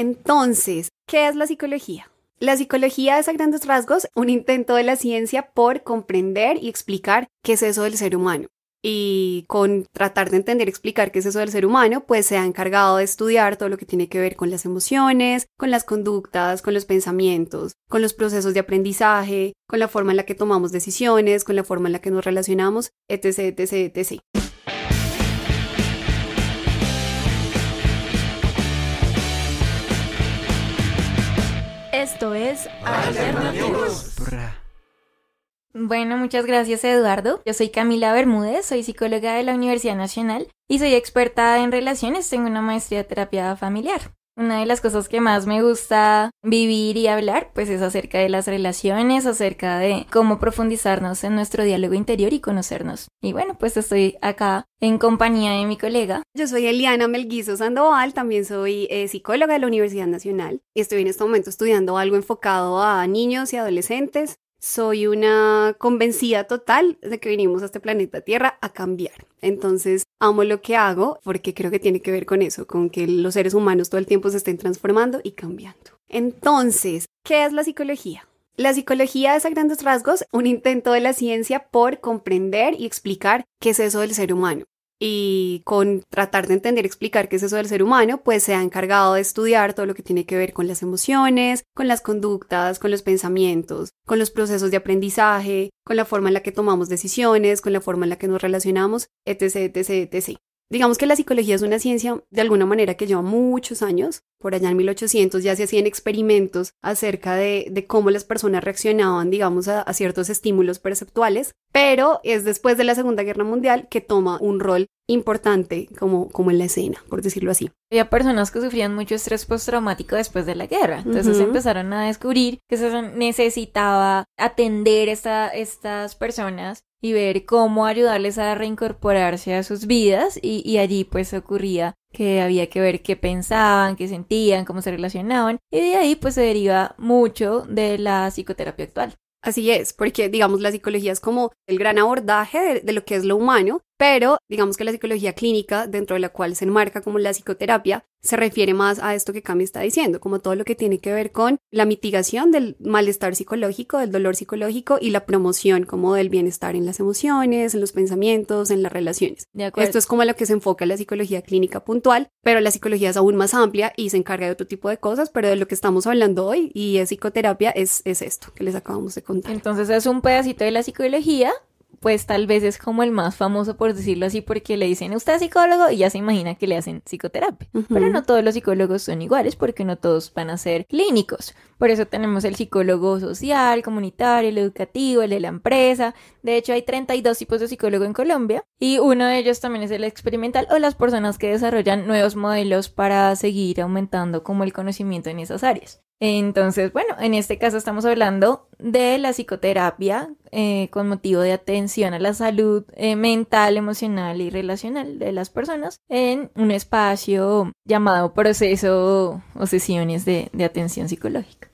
Entonces, ¿qué es la psicología? La psicología es a grandes rasgos un intento de la ciencia por comprender y explicar qué es eso del ser humano. Y con tratar de entender y explicar qué es eso del ser humano, pues se ha encargado de estudiar todo lo que tiene que ver con las emociones, con las conductas, con los pensamientos, con los procesos de aprendizaje, con la forma en la que tomamos decisiones, con la forma en la que nos relacionamos, etc., etc., etc. Esto es Alternativos. Bueno, muchas gracias Eduardo. Yo soy Camila Bermúdez, soy psicóloga de la Universidad Nacional y soy experta en relaciones. Tengo una maestría de terapia familiar. Una de las cosas que más me gusta vivir y hablar, pues es acerca de las relaciones, acerca de cómo profundizarnos en nuestro diálogo interior y conocernos. Y bueno, pues estoy acá en compañía de mi colega. Yo soy Eliana Melguizo Sandoval, también soy eh, psicóloga de la Universidad Nacional estoy en este momento estudiando algo enfocado a niños y adolescentes soy una convencida total de que vinimos a este planeta Tierra a cambiar. Entonces, amo lo que hago porque creo que tiene que ver con eso, con que los seres humanos todo el tiempo se estén transformando y cambiando. Entonces, ¿qué es la psicología? La psicología es a grandes rasgos un intento de la ciencia por comprender y explicar qué es eso del ser humano y con tratar de entender explicar qué es eso del ser humano, pues se ha encargado de estudiar todo lo que tiene que ver con las emociones, con las conductas, con los pensamientos, con los procesos de aprendizaje, con la forma en la que tomamos decisiones, con la forma en la que nos relacionamos, etc., etc., etc. Digamos que la psicología es una ciencia de alguna manera que lleva muchos años. Por allá en 1800 ya se hacían experimentos acerca de, cómo las personas reaccionaban, digamos, a, ciertos estímulos perceptuales, pero es después de la Segunda Guerra Mundial que toma un rol importante como, como en la escena, por decirlo así. Había personas que sufrían mucho estrés postraumático después de la guerra, entonces empezaron a descubrir que se necesitaba atender a estas personas y ver cómo ayudarles a reincorporarse a sus vidas y, y, allí pues ocurría que había que ver qué pensaban, qué sentían, cómo se relacionaban y de ahí pues se deriva mucho de la psicoterapia actual. Así es, porque digamos la psicología es como el gran abordaje de, lo que es lo humano, pero digamos que la psicología clínica, dentro de la cual se enmarca como la psicoterapia, se refiere más a esto que Cami está diciendo, como todo lo que tiene que ver con la mitigación del malestar psicológico, del dolor psicológico y la promoción como del bienestar en las emociones, en los pensamientos, en las relaciones. Esto es como lo que se enfoca en la psicología clínica puntual, pero la psicología es aún más amplia y se encarga de otro tipo de cosas, pero de lo que estamos hablando hoy y es psicoterapia es, es esto que les acabamos de contar. Entonces es un pedacito de la psicología pues tal vez es como el más famoso por decirlo así porque le dicen usted es psicólogo y ya se imagina que le hacen psicoterapia. Pero no todos los psicólogos son iguales porque no todos van a ser clínicos. Por eso tenemos el psicólogo social, comunitario, el educativo, el de la empresa. De hecho hay 32 tipos de psicólogo en Colombia y uno de ellos también es el experimental o las personas que desarrollan nuevos modelos para seguir aumentando como el conocimiento en esas áreas. Entonces, bueno, en este caso estamos hablando de la psicoterapia eh, con motivo de atención a la salud eh, mental, emocional y relacional de las personas en un espacio llamado proceso o sesiones de, atención psicológica.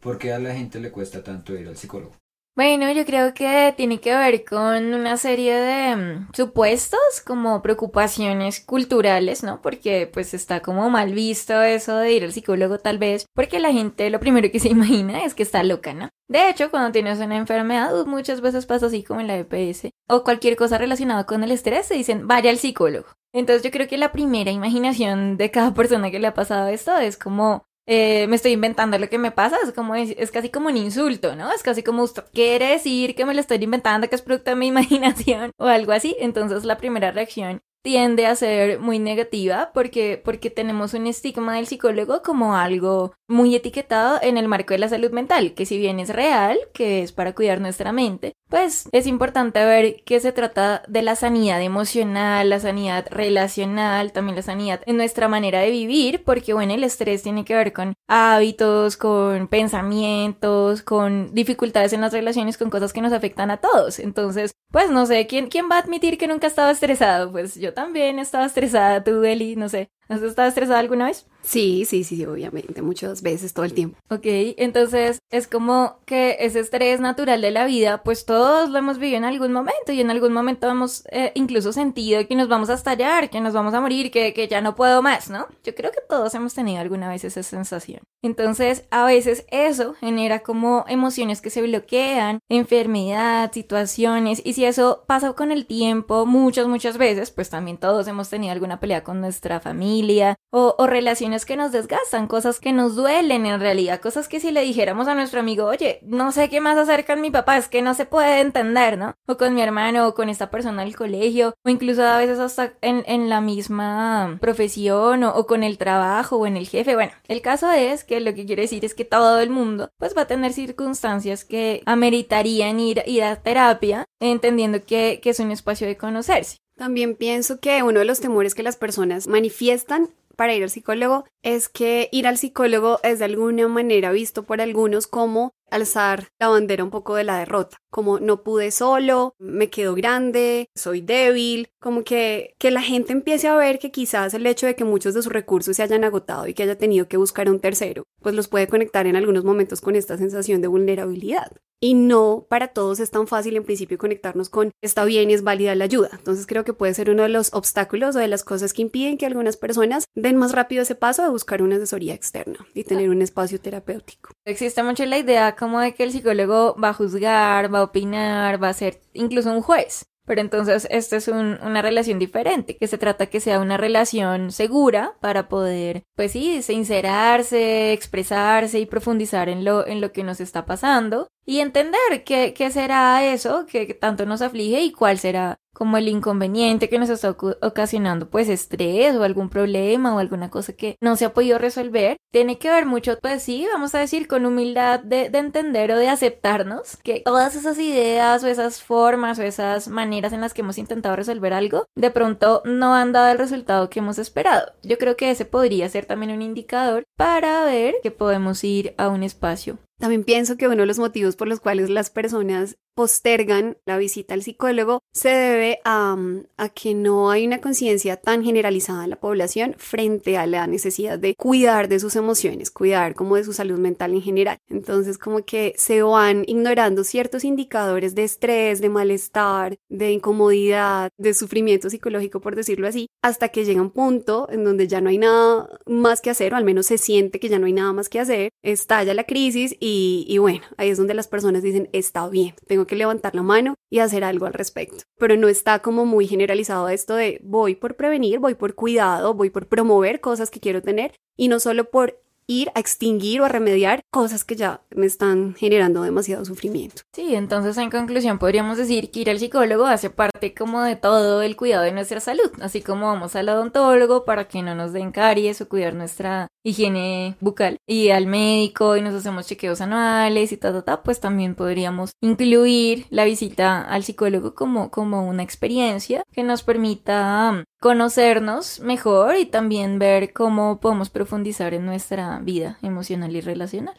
¿Por qué a la gente le cuesta tanto ir al psicólogo? Bueno, yo creo que tiene que ver con una serie de mm, supuestos como preocupaciones culturales, ¿no? Porque pues está como mal visto eso de ir al psicólogo tal vez, porque la gente lo primero que se imagina es que está loca, ¿no? De hecho, cuando tienes una enfermedad, muchas veces pasa así como en la EPS o cualquier cosa relacionada con el estrés, se dicen, vaya al psicólogo. Entonces yo creo que la primera imaginación de cada persona que le ha pasado esto es como, eh, me estoy inventando lo que me pasa, es como es, casi como un insulto, ¿no? Es casi como usted quiere decir que me lo estoy inventando, que es producto de mi imaginación o algo así. Entonces la primera reacción tiende a ser muy negativa porque, porque tenemos un estigma del psicólogo como algo muy etiquetado en el marco de la salud mental, que si bien es real, que es para cuidar nuestra mente, pues es importante ver que se trata de la sanidad emocional, la sanidad relacional, también la sanidad en nuestra manera de vivir, porque bueno, el estrés tiene que ver con hábitos, con pensamientos, con dificultades en las relaciones, con cosas que nos afectan a todos. Entonces, pues no sé, ¿quién, quién va a admitir que nunca ha estado estresado? Pues yo también estaba estresada, tú, Eli, no sé. ¿Has estado estresada alguna vez? Sí, sí, sí, obviamente, muchas veces, todo el tiempo. Ok, entonces es como que ese estrés natural de la vida, pues todos lo hemos vivido en algún momento y en algún momento hemos eh, incluso sentido que nos vamos a estallar, que nos vamos a morir, que, que ya no puedo más, ¿no? Yo creo que todos hemos tenido alguna vez esa sensación. Entonces, a veces eso genera como emociones que se bloquean, enfermedad, situaciones, y si eso pasa con el tiempo, muchas, muchas veces, pues también todos hemos tenido alguna pelea con nuestra familia o, o relaciones que nos desgastan, cosas que nos duelen en realidad, cosas que si le dijéramos a nuestro amigo, oye, no sé qué más hacer con mi papá, es que no se puede entender, ¿no? O con mi hermano, o con esta persona del colegio, o incluso a veces hasta en, la misma profesión, o, o con el trabajo, o en el jefe. Bueno, el caso es que lo que quiere decir es que todo el mundo, pues va a tener circunstancias que ameritarían ir, ir a terapia, entendiendo que, que es un espacio de conocerse. También pienso que uno de los temores que las personas manifiestan para ir al psicólogo es que ir al psicólogo es de alguna manera visto por algunos como alzar la bandera un poco de la derrota, como no pude solo, me quedo grande, soy débil, como que, que la gente empiece a ver que quizás el hecho de que muchos de sus recursos se hayan agotado y que haya tenido que buscar a un tercero, pues los puede conectar en algunos momentos con esta sensación de vulnerabilidad. Y no para todos es tan fácil en principio conectarnos con está bien y es válida la ayuda. Entonces creo que puede ser uno de los obstáculos o de las cosas que impiden que algunas personas den más rápido ese paso de buscar una asesoría externa y tener un espacio terapéutico. Existe mucho la idea como de que el psicólogo va a juzgar, va a opinar, va a ser incluso un juez. Pero entonces esta es un, una relación diferente, que se trata que sea una relación segura para poder, pues sí, sincerarse, expresarse y profundizar en lo, en lo que nos está pasando y entender qué, qué será eso que tanto nos aflige y cuál será como el inconveniente que nos está ocasionando pues estrés o algún problema o alguna cosa que no se ha podido resolver, tiene que ver mucho, pues sí, vamos a decir, con humildad de, de, entender o de aceptarnos que todas esas ideas o esas formas o esas maneras en las que hemos intentado resolver algo, de pronto no han dado el resultado que hemos esperado. Yo creo que ese podría ser también un indicador para ver que podemos ir a un espacio también pienso que uno de los motivos por los cuales las personas postergan la visita al psicólogo se debe a, a que no hay una conciencia tan generalizada en la población frente a la necesidad de cuidar de sus emociones, cuidar como de su salud mental en general. Entonces como que se van ignorando ciertos indicadores de estrés, de malestar, de incomodidad, de sufrimiento psicológico, por decirlo así, hasta que llega un punto en donde ya no hay nada más que hacer, o al menos se siente que ya no hay nada más que hacer, estalla la crisis y y, bueno, ahí es donde las personas dicen, está bien, que levantar la mano y hacer algo al respecto. Pero no está como muy generalizado esto de voy por prevenir, voy por cuidado, voy por promover cosas que quiero tener y no solo por ir a extinguir o a remediar cosas que ya me están generando demasiado sufrimiento. Sí, entonces en conclusión podríamos decir que ir al psicólogo hace parte como de todo el cuidado de nuestra salud, así como vamos al odontólogo para que no nos den caries o cuidar nuestra higiene bucal y al médico y nos hacemos chequeos anuales y ta, ta, ta, pues también podríamos incluir la visita al psicólogo como, como una experiencia que nos permita conocernos mejor y también ver cómo podemos profundizar en nuestra vida emocional y relacional.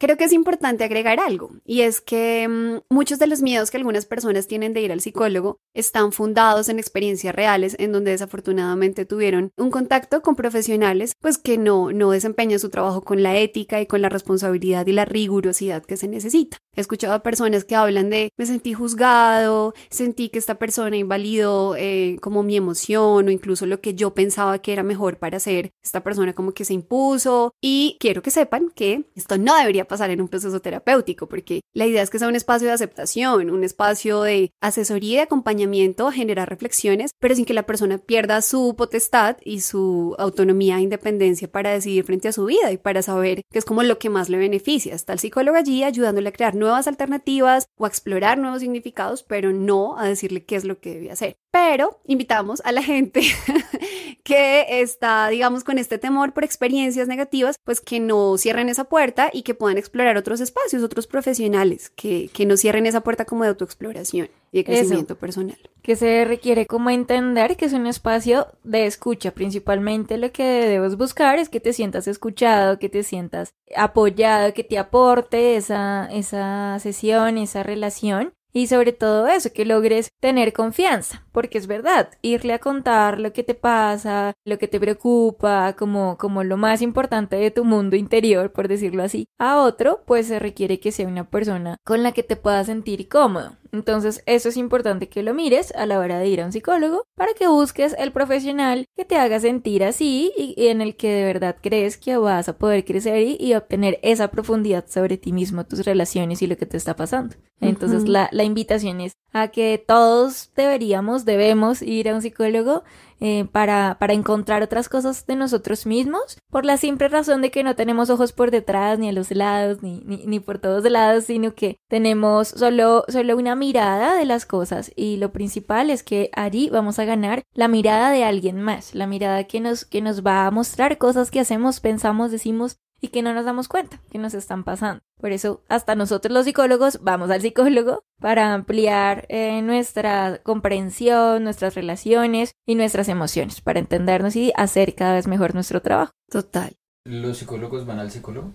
Creo que es importante agregar algo, y es que mmm, muchos de los miedos que algunas personas tienen de ir al psicólogo están fundados en experiencias reales en donde desafortunadamente tuvieron un contacto con profesionales pues que no, no desempeñan su trabajo con la ética y con la responsabilidad y la rigurosidad que se necesita. He escuchado a personas que hablan de me sentí juzgado, sentí que esta persona invalidó eh, como mi emoción o incluso lo que yo pensaba que era mejor para hacer. Esta persona como que se impuso y quiero que sepan que esto no debería pasar en un proceso terapéutico, porque la idea es que sea un espacio de aceptación, un espacio de asesoría y de acompañamiento, a generar reflexiones, pero sin que la persona pierda su potestad y su autonomía e independencia para decidir frente a su vida y para saber qué es como lo que más le beneficia. Está el psicólogo allí ayudándole a crear nuevas alternativas o a explorar nuevos significados, pero no a decirle qué es lo que debe hacer. Pero invitamos a la gente que está, digamos, con este temor por experiencias negativas, pues que no cierren esa puerta y que puedan explorar otros espacios, otros profesionales, que, que no cierren esa puerta como de autoexploración y de crecimiento Eso. personal. Que se requiere como entender que es un espacio de escucha. Principalmente lo que debes buscar es que te sientas escuchado, que te sientas apoyado, que te aporte esa, esa sesión, esa relación y sobre todo eso, que logres tener confianza, porque es verdad, irle a contar lo que te pasa, lo que te preocupa, como, como lo más importante de tu mundo interior, por decirlo así, a otro, pues se requiere que sea una persona con la que te puedas sentir cómodo. Entonces, eso es importante que lo mires a la hora de ir a un psicólogo para que busques el profesional que te haga sentir así y, en el que de verdad crees que vas a poder crecer y, obtener esa profundidad sobre ti mismo, tus relaciones y lo que te está pasando. Entonces, la, la invitación es a que todos deberíamos, debemos ir a un psicólogo eh, para, para encontrar otras cosas de nosotros mismos, por la simple razón de que no tenemos ojos por detrás, ni a los lados, ni, ni, ni por todos lados, sino que tenemos solo, solo una mirada de las cosas. Y lo principal es que allí vamos a ganar la mirada de alguien más, la mirada que nos, que nos va a mostrar cosas que hacemos, pensamos, decimos y que no nos damos cuenta que nos están pasando. Por eso, hasta nosotros los psicólogos vamos al psicólogo para ampliar eh, nuestra comprensión, nuestras relaciones y nuestras emociones, para entendernos y hacer cada vez mejor nuestro trabajo. Total. ¿Los psicólogos van al psicólogo?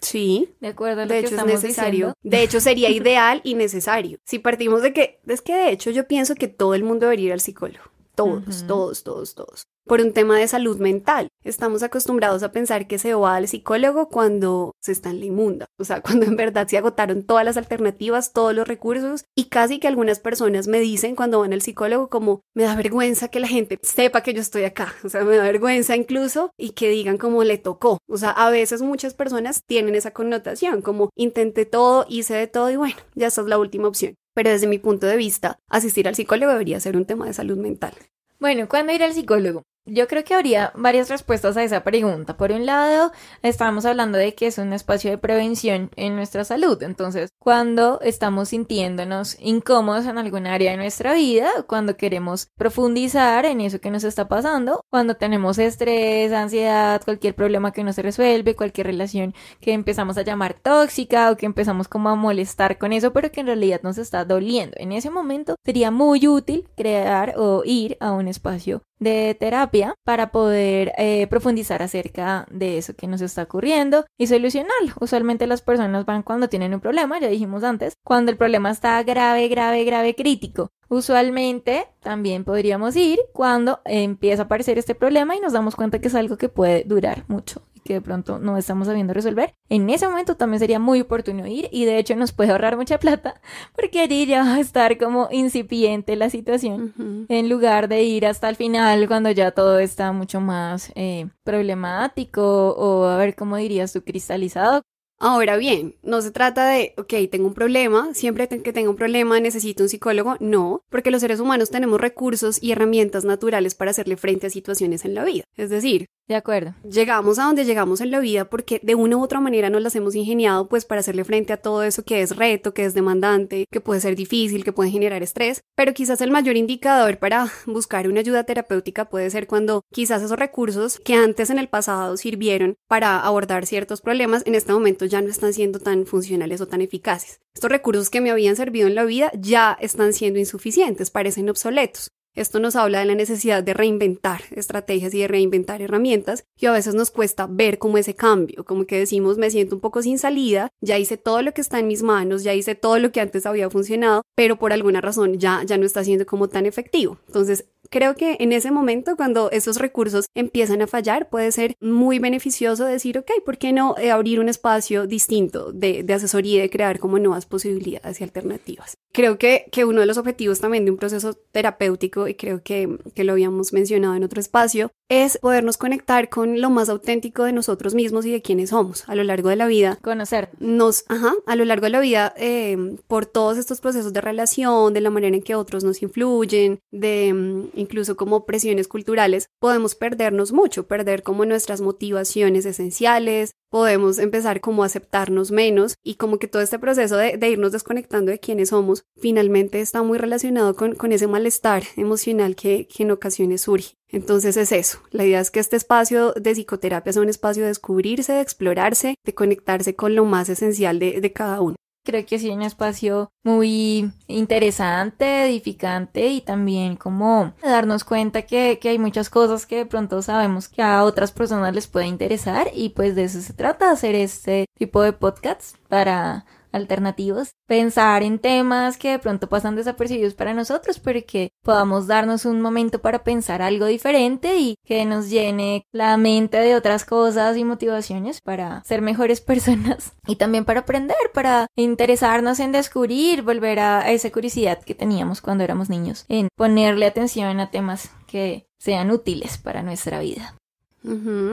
Sí. De acuerdo a lo de que hecho es estamos necesario. diciendo. De hecho sería ideal y necesario. Si partimos de que, es que de hecho yo pienso que todo el mundo debería ir al psicólogo. Todos, todos, todos, todos. Por un tema de salud mental. Estamos acostumbrados a pensar que se va al psicólogo cuando se está en la inmunda. O sea, cuando en verdad se agotaron todas las alternativas, todos los recursos. Y casi que algunas personas me dicen cuando van al psicólogo como me da vergüenza que la gente sepa que yo estoy acá. O sea, me da vergüenza incluso y que digan como le tocó. O sea, a veces muchas personas tienen esa connotación como intenté todo, hice de todo y bueno, ya esta es la última opción. Pero desde mi punto de vista, asistir al psicólogo debería ser un tema de salud mental. Bueno, ¿cuándo ir al psicólogo? Yo creo que habría varias respuestas a esa pregunta. Por un lado, estábamos hablando de que es un espacio de prevención en nuestra salud. Entonces, cuando estamos sintiéndonos incómodos en algún área de nuestra vida, cuando queremos profundizar en eso que nos está pasando, cuando tenemos estrés, ansiedad, cualquier problema que no se resuelve, cualquier relación que empezamos a llamar tóxica o que empezamos como a molestar con eso, pero que en realidad nos está doliendo. En ese momento sería muy útil crear o ir a un espacio de terapia para poder eh, profundizar acerca de eso que nos está ocurriendo y solucionarlo. Usualmente las personas van cuando tienen un problema, ya dijimos antes, cuando el problema está grave, grave, grave, crítico. Usualmente también podríamos ir cuando empieza a aparecer este problema y nos damos cuenta que es algo que puede durar mucho que de pronto no estamos sabiendo resolver. En ese momento también sería muy oportuno ir y de hecho nos puede ahorrar mucha plata porque allí ya va a estar como incipiente la situación en lugar de ir hasta el final cuando ya todo está mucho más eh, problemático o a ver cómo dirías tú cristalizado. Ahora bien, no se trata de, ok, tengo un problema, siempre que tengo un problema necesito un psicólogo. No, porque los seres humanos tenemos recursos y herramientas naturales para hacerle frente a situaciones en la vida. Es decir, De acuerdo. llegamos a donde llegamos en la vida porque de una u otra manera nos las hemos ingeniado pues para hacerle frente a todo eso que es reto, que es demandante, que puede ser difícil, que puede generar estrés, pero quizás el mayor indicador para buscar una ayuda terapéutica puede ser cuando quizás esos recursos que antes en el pasado sirvieron para abordar ciertos problemas en este momento ya no están siendo tan funcionales o tan eficaces. Estos recursos que me habían servido en la vida ya están siendo insuficientes, parecen obsoletos. Esto nos habla de la necesidad de reinventar estrategias y de reinventar herramientas y a veces nos cuesta ver como ese cambio, como que decimos me siento un poco sin salida, ya hice todo lo que está en mis manos, ya hice todo lo que antes había funcionado, pero por alguna razón ya, ya no está siendo como tan efectivo. Entonces, creo que en ese momento, cuando esos recursos empiezan a fallar, puede ser muy beneficioso decir, ok, ¿por qué no eh, abrir un espacio distinto de, de asesoría y de crear como nuevas posibilidades y alternativas? Creo que, que uno de los objetivos también de un proceso terapéutico, y creo que, que lo habíamos mencionado en otro espacio, es podernos conectar con lo más auténtico de nosotros mismos y de quienes somos a lo largo de la vida Conocer. nos, ajá, a lo largo de la vida, eh, por todos estos procesos de relación, de la manera en que otros nos influyen, de mm, incluso como presiones culturales, podemos perdernos mucho, perder como nuestras motivaciones esenciales, podemos empezar como a aceptarnos menos y como que todo este proceso de, irnos desconectando de quiénes somos finalmente está muy relacionado con, con ese malestar emocional que, en ocasiones surge. Entonces es eso, la idea es que este espacio de psicoterapia sea un espacio de descubrirse, de explorarse, de conectarse con lo más esencial de cada uno. Creo que sí, un espacio muy interesante, edificante y también como darnos cuenta que, que hay muchas cosas que de pronto sabemos que a otras personas les puede interesar y pues de eso se trata, hacer este tipo de podcasts para alternativos, pensar en temas que de pronto pasan desapercibidos para nosotros, pero que podamos darnos un momento para pensar algo diferente y que nos llene la mente de otras cosas y motivaciones para ser mejores personas y también para aprender, para interesarnos en descubrir, volver a esa curiosidad que teníamos cuando éramos niños, en ponerle atención a temas que sean útiles para nuestra vida.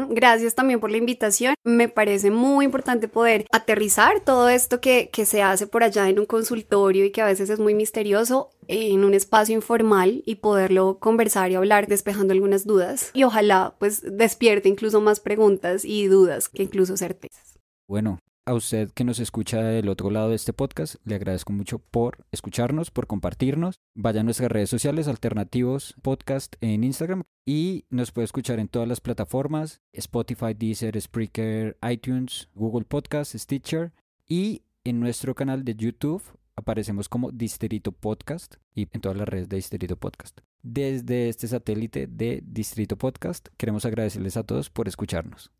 Gracias también por la invitación. Me parece muy importante poder aterrizar todo esto que, que se hace por allá en un consultorio y que a veces es muy misterioso en un espacio informal y poderlo conversar y hablar despejando algunas dudas y ojalá pues despierte incluso más preguntas y dudas que incluso certezas. Bueno, a usted que nos escucha del otro lado de este podcast, le agradezco mucho por escucharnos, por compartirnos. Vaya a nuestras redes sociales, Alternativos Podcast en Instagram y nos puede escuchar en todas las plataformas, Spotify, Deezer, Spreaker, iTunes, Google Podcast, Stitcher y en nuestro canal de YouTube aparecemos como Distrito Podcast y en todas las redes de Distrito Podcast. Desde este satélite de Distrito Podcast queremos agradecerles a todos por escucharnos.